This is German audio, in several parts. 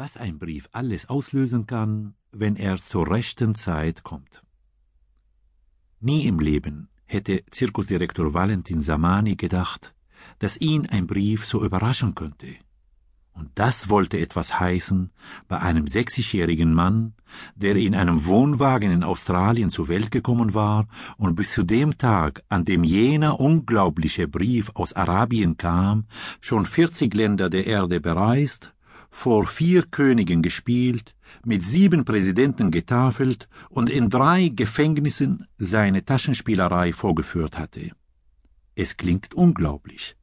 was ein Brief alles auslösen kann, wenn er zur rechten Zeit kommt. Nie im Leben hätte Zirkusdirektor Valentin Samani gedacht, dass ihn ein Brief so überraschen könnte. Und das wollte etwas heißen bei einem sechzigjährigen Mann, der in einem Wohnwagen in Australien zur Welt gekommen war und bis zu dem Tag, an dem jener unglaubliche Brief aus Arabien kam, schon vierzig Länder der Erde bereist, vor vier Königen gespielt, mit sieben Präsidenten getafelt und in drei Gefängnissen seine Taschenspielerei vorgeführt hatte. Es klingt unglaublich.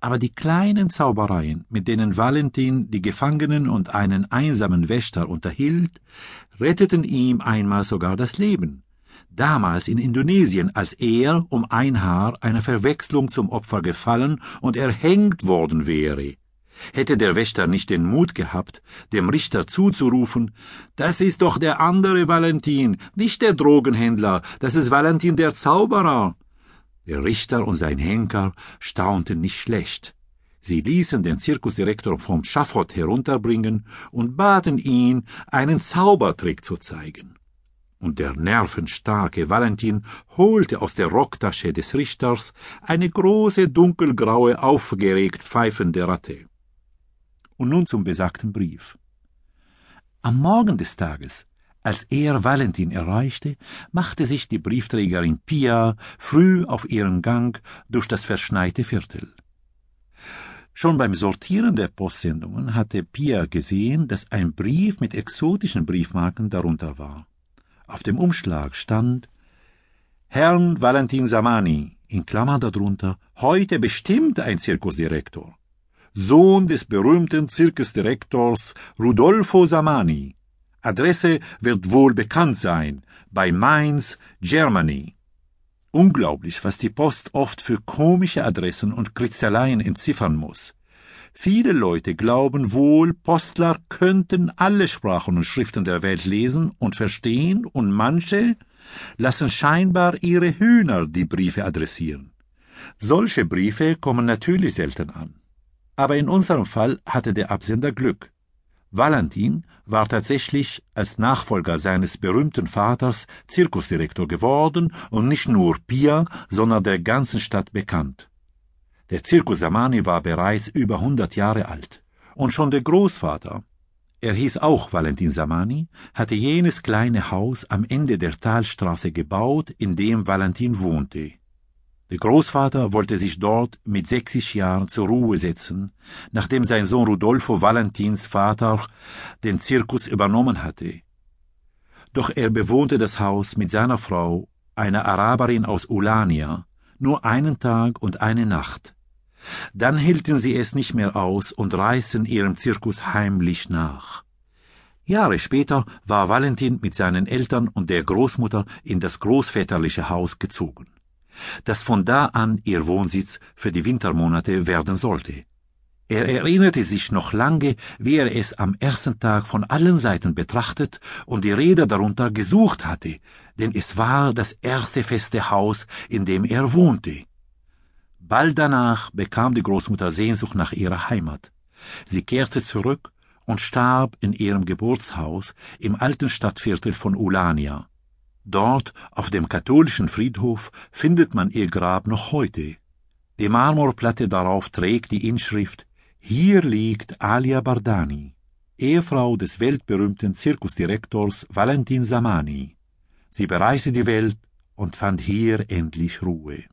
Aber die kleinen Zaubereien, mit denen Valentin die Gefangenen und einen einsamen Wächter unterhielt, retteten ihm einmal sogar das Leben. Damals in Indonesien, als er um ein Haar einer Verwechslung zum Opfer gefallen und erhängt worden wäre. Hätte der Wächter nicht den Mut gehabt, dem Richter zuzurufen, das ist doch der andere Valentin, nicht der Drogenhändler, das ist Valentin der Zauberer. Der Richter und sein Henker staunten nicht schlecht. Sie ließen den Zirkusdirektor vom Schafott herunterbringen und baten ihn, einen Zaubertrick zu zeigen. Und der nervenstarke Valentin holte aus der Rocktasche des Richters eine große dunkelgraue aufgeregt pfeifende Ratte. Und nun zum besagten Brief. Am Morgen des Tages, als er Valentin erreichte, machte sich die Briefträgerin Pia früh auf ihren Gang durch das verschneite Viertel. Schon beim Sortieren der Postsendungen hatte Pia gesehen, dass ein Brief mit exotischen Briefmarken darunter war. Auf dem Umschlag stand Herrn Valentin Samani, in Klammern darunter, heute bestimmt ein Zirkusdirektor. Sohn des berühmten Zirkusdirektors Rudolfo Samani. Adresse wird wohl bekannt sein, bei Mainz, Germany. Unglaublich, was die Post oft für komische Adressen und Kritzeleien entziffern muss. Viele Leute glauben wohl, Postler könnten alle Sprachen und Schriften der Welt lesen und verstehen, und manche lassen scheinbar ihre Hühner die Briefe adressieren. Solche Briefe kommen natürlich selten an. Aber in unserem Fall hatte der Absender Glück. Valentin war tatsächlich als Nachfolger seines berühmten Vaters Zirkusdirektor geworden und nicht nur Pia, sondern der ganzen Stadt bekannt. Der Zirkus Samani war bereits über hundert Jahre alt. Und schon der Großvater, er hieß auch Valentin Samani, hatte jenes kleine Haus am Ende der Talstraße gebaut, in dem Valentin wohnte. Der Großvater wollte sich dort mit 60 Jahren zur Ruhe setzen, nachdem sein Sohn Rudolfo Valentins Vater den Zirkus übernommen hatte. Doch er bewohnte das Haus mit seiner Frau, einer Araberin aus Ulania, nur einen Tag und eine Nacht. Dann hielten sie es nicht mehr aus und reisten ihrem Zirkus heimlich nach. Jahre später war Valentin mit seinen Eltern und der Großmutter in das großväterliche Haus gezogen das von da an ihr Wohnsitz für die Wintermonate werden sollte. Er erinnerte sich noch lange, wie er es am ersten Tag von allen Seiten betrachtet und die Räder darunter gesucht hatte, denn es war das erste feste Haus, in dem er wohnte. Bald danach bekam die Großmutter Sehnsucht nach ihrer Heimat. Sie kehrte zurück und starb in ihrem Geburtshaus im alten Stadtviertel von Ulania. Dort, auf dem katholischen Friedhof, findet man ihr Grab noch heute. Die Marmorplatte darauf trägt die Inschrift Hier liegt Alia Bardani, Ehefrau des weltberühmten Zirkusdirektors Valentin Samani. Sie bereiste die Welt und fand hier endlich Ruhe.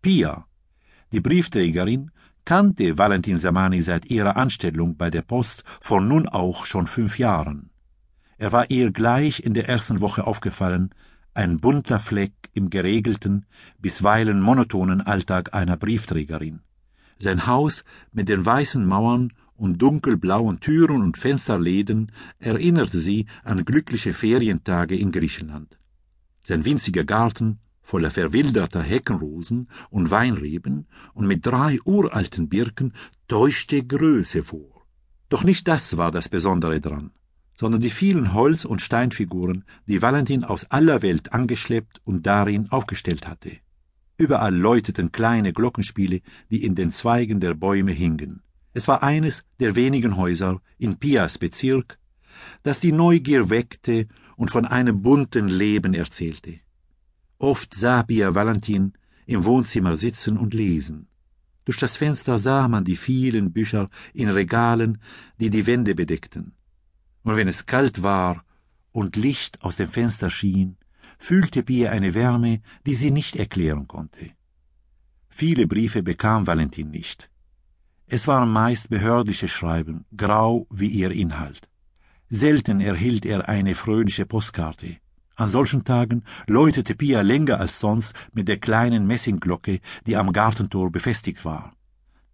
Pia, die Briefträgerin, kannte Valentin Samani seit ihrer Anstellung bei der Post vor nun auch schon fünf Jahren. Er war ihr gleich in der ersten Woche aufgefallen, ein bunter Fleck im geregelten, bisweilen monotonen Alltag einer Briefträgerin. Sein Haus mit den weißen Mauern und dunkelblauen Türen und Fensterläden erinnerte sie an glückliche Ferientage in Griechenland. Sein winziger Garten, voller verwilderter Heckenrosen und Weinreben und mit drei uralten Birken, täuschte Größe vor. Doch nicht das war das Besondere dran sondern die vielen Holz- und Steinfiguren, die Valentin aus aller Welt angeschleppt und darin aufgestellt hatte. Überall läuteten kleine Glockenspiele, die in den Zweigen der Bäume hingen. Es war eines der wenigen Häuser in Pias Bezirk, das die Neugier weckte und von einem bunten Leben erzählte. Oft sah Pia Valentin im Wohnzimmer sitzen und lesen. Durch das Fenster sah man die vielen Bücher in Regalen, die die Wände bedeckten. Und wenn es kalt war und Licht aus dem Fenster schien, fühlte Pia eine Wärme, die sie nicht erklären konnte. Viele Briefe bekam Valentin nicht. Es waren meist behördliche Schreiben, grau wie ihr Inhalt. Selten erhielt er eine fröhliche Postkarte. An solchen Tagen läutete Pia länger als sonst mit der kleinen Messingglocke, die am Gartentor befestigt war.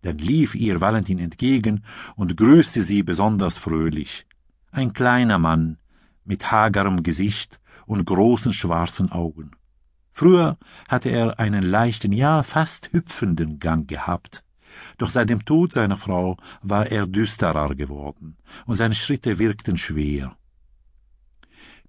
Dann lief ihr Valentin entgegen und grüßte sie besonders fröhlich. Ein kleiner Mann mit hagerem Gesicht und großen schwarzen Augen. Früher hatte er einen leichten, ja fast hüpfenden Gang gehabt. Doch seit dem Tod seiner Frau war er düsterer geworden, und seine Schritte wirkten schwer.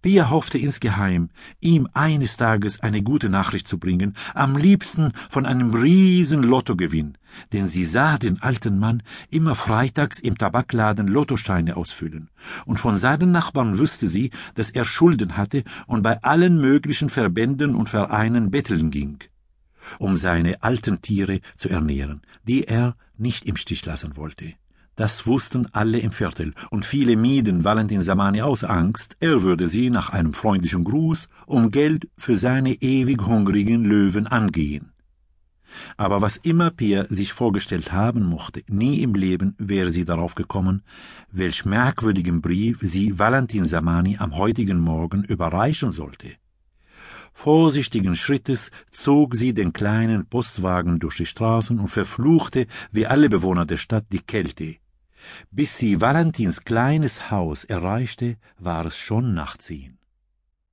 Pia hoffte insgeheim, ihm eines Tages eine gute Nachricht zu bringen, am liebsten von einem riesen Lottogewinn, denn sie sah den alten Mann immer freitags im Tabakladen Lottosteine ausfüllen, und von seinen Nachbarn wüsste sie, dass er Schulden hatte und bei allen möglichen Verbänden und Vereinen betteln ging, um seine alten Tiere zu ernähren, die er nicht im Stich lassen wollte. Das wussten alle im Viertel, und viele mieden Valentin Samani aus Angst, er würde sie nach einem freundlichen Gruß um Geld für seine ewig hungrigen Löwen angehen. Aber was immer Pia sich vorgestellt haben mochte, nie im Leben wäre sie darauf gekommen, welch merkwürdigen Brief sie Valentin Samani am heutigen Morgen überreichen sollte. Vorsichtigen Schrittes zog sie den kleinen Postwagen durch die Straßen und verfluchte, wie alle Bewohner der Stadt, die Kälte. Bis sie Valentins kleines Haus erreichte, war es schon Nachtsehen.